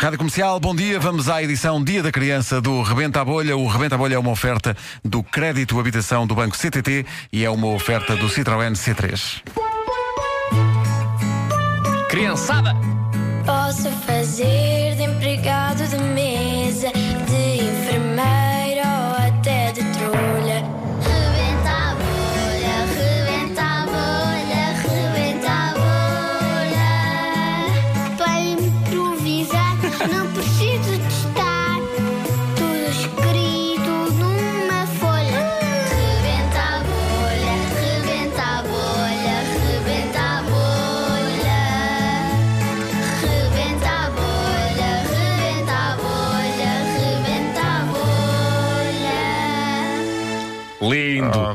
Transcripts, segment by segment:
Rádio Comercial, bom dia. Vamos à edição Dia da Criança do Rebenta a Bolha. O Rebenta a Bolha é uma oferta do Crédito Habitação do Banco CTT e é uma oferta do Citroën C3. Criançada! Posso fazer de empregado de mesa, não preciso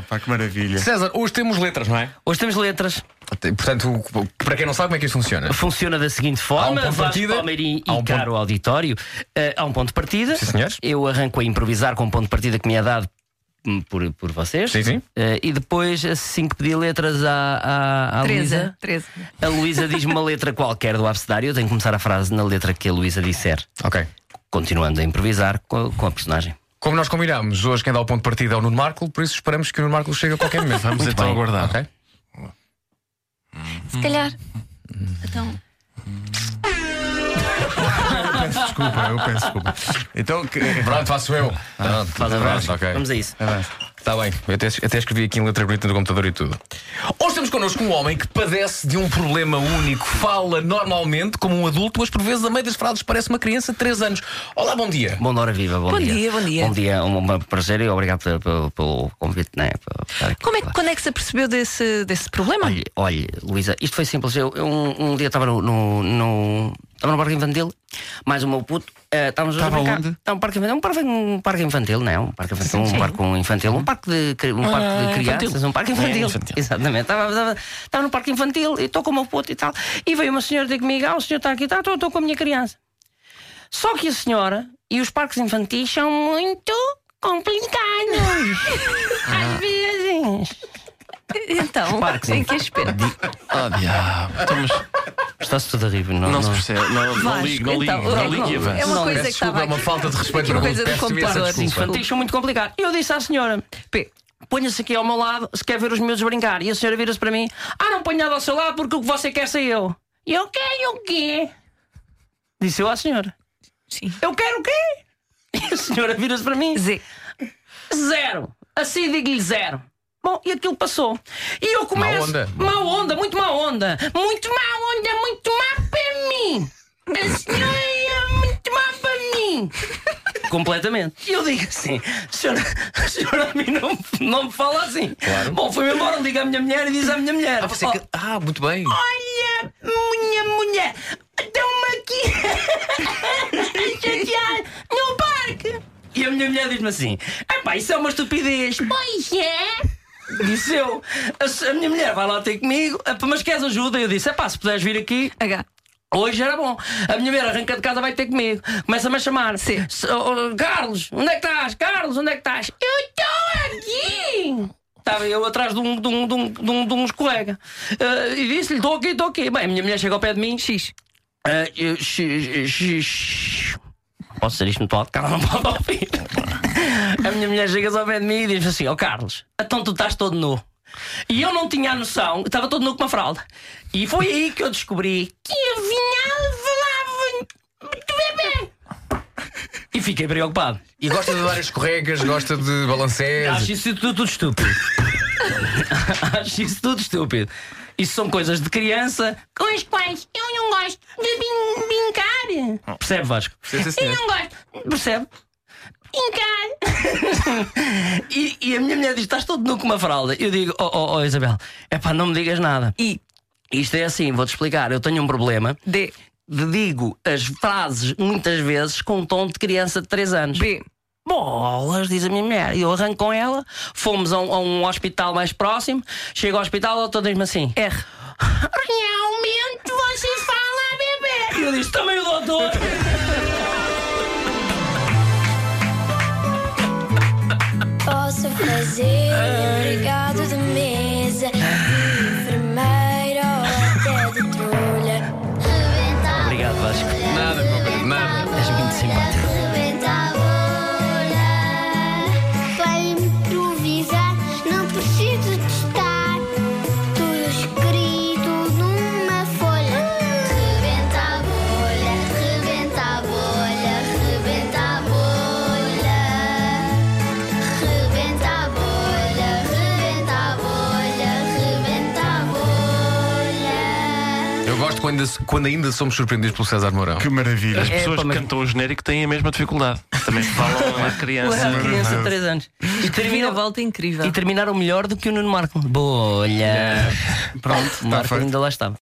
pá, que maravilha. César, hoje temos letras, não é? Hoje temos letras. Portanto, para quem não sabe como é que isto funciona. Funciona da seguinte forma: Há um ponto de Vasco partida, Palmeirim há e um caro auditório. eh, há um ponto de partida. Sim, senhores. Eu arranco a improvisar com um ponto de partida que me é dado hum, por, por vocês. Sim, sim. Eh, e depois, assim que pedi letras à, à, à Luísa, 13. a Luísa diz-me uma letra qualquer do abecedário. Eu tenho que começar a frase na letra que a Luísa disser. Ok. Continuando a improvisar com a, com a personagem. Como nós combinámos, hoje quem dá o ponto de partida é o Nuno Marco, por isso esperamos que o Nuno Marco chegue a qualquer momento. Vamos então aguardar. Ok? Se calhar. Então, Eu peço desculpa, eu peço desculpa. Então, que... Pronto, faço eu. Pronto, Faz a pronto, voz. ok. Vamos a isso. Está bem, eu até, até escrevi aqui em letra bonita no computador e tudo. Hoje temos connosco um homem que padece de um problema único. Fala normalmente como um adulto, mas por vezes a meio das frases parece uma criança de 3 anos. Olá, bom dia. Bom hora viva, bom, Bom dia, bom dia. Bom dia, um, um prazer e obrigado pelo, pelo, pelo convite, né? como é, que- quando é que se apercebeu desse, desse problema? Olha, olha, Luísa, isto foi simples. Eu, eu um, um dia estava no, no, no- estava no parque infantil, mais o meu puto. eh, estávamos a Estava brincar. onde? Estava um parque infantil, um parque, um parque infantil, não é? Um parque infantil, um parque infantil, um parque de, um parque de crianças, um parque infantil. Exatamente. Estava, estava, estava no parque infantil e estou com o meu puto e tal. E veio uma senhora ter comigo, ah, o senhor está aqui, está, estou, estou com a minha criança. Só que a senhora e os parques infantis são muito complicados. Às vezes. Então, Parques em que aspecto? Oh, diabo. Então, mas Está-se tudo a rir, não, não se não- percebe. Não, não Vasco, ligue, não ligue, então, não é ligue e avance. é uma Não, coisa Peço que desculpa, estava é uma aqui. falta de respeito Aqui uma para coisa do peço imensa computador. Desculpa. infantis são muito complicados. Eu disse à senhora: P. ponha-se aqui ao meu lado se quer ver os miúdos brincar. E a senhora vira-se para mim: Ah, não ponha nada ao seu lado porque o que você quer ser eu. E eu quero o quê? Disse eu à senhora: Sim. Eu quero o quê? E a senhora vira-se para mim: Z. Zero. Assim digo-lhe zero. Bom, e aquilo passou. E eu começo. Má onda. Má onda, muito má onda. Muito má onda, muito má para mim. A senhora é muito má para mim. Completamente. E eu digo assim: senhora, a senhora a mim não, não me fala assim. Claro. Bom, foi-me embora, liga à minha mulher e diz à minha mulher: Ah, você "Oh, que... ah, muito bem. Olha, minha mulher, estão-me aqui chatear no parque. E a minha mulher diz-me assim: Epá, isso é uma estupidez. Pois é. Disse eu. A, a minha mulher vai lá ter comigo, "Epá, mas queres ajuda? Eu disse: Epá, se puderes vir aqui. H. Hoje era bom. A minha mulher arranca de casa, vai ter comigo. Começa-me a chamar. Sim. "S- oh, oh, Carlos, onde é que estás? Carlos, onde é que estás? Eu estou aqui! Estava eu atrás de um, de um, de um, de um, de um colega. Ah, e disse-lhe: estou aqui, estou aqui. Bem, a minha mulher chega ao pé de mim. X. Ah, eu- x- x- x- Posso dizer isto muito alto? Carlos não pode ouvir. A minha mulher chega ao pé de mim e diz assim: Ó Carlos, então tu estás todo nu. E eu não tinha a noção, estava todo nu com uma fralda. E foi aí que eu descobri que afinal falava muito bebê. E fiquei preocupado. E gosta de dar escorregas, gosta de balancear. Acho isso tudo, tudo estúpido. Acho isso tudo estúpido. Isso são coisas de criança com as quais eu não gosto de brincar. Percebe, Vasco? Sim, sim, eu não gosto. Percebe? E, e a minha mulher diz: estás todo nu com uma fralda. Eu digo: Oh, oh, oh Isabel, é pá, não me digas nada. I. Isto é assim, vou-te explicar. Eu tenho um problema. D. de- Digo as frases muitas vezes com um tom de criança de 3 anos. B. Bolas, diz a minha mulher. E eu arranco com ela, fomos a um, a um hospital mais próximo. Chego ao hospital, o doutor diz-me assim: R. Realmente você fala a bebê. E eu disse: também o doutor. Posso fazer de empregado de mesa, de ou até de trolha. Rebenta a Obrigado, Vasco. Nada, meu querido, nada. És muito simpático. Quando, quando ainda somos surpreendidos pelo César Mourão. Que maravilha. As pessoas pá, que cantam o genérico têm a mesma dificuldade. Também falam a criança. Uma criança de 3 anos. E Termina a volta incrível. e terminaram melhor do que o Nuno Marco. Bolha. Pronto, o Marco ainda lá estava.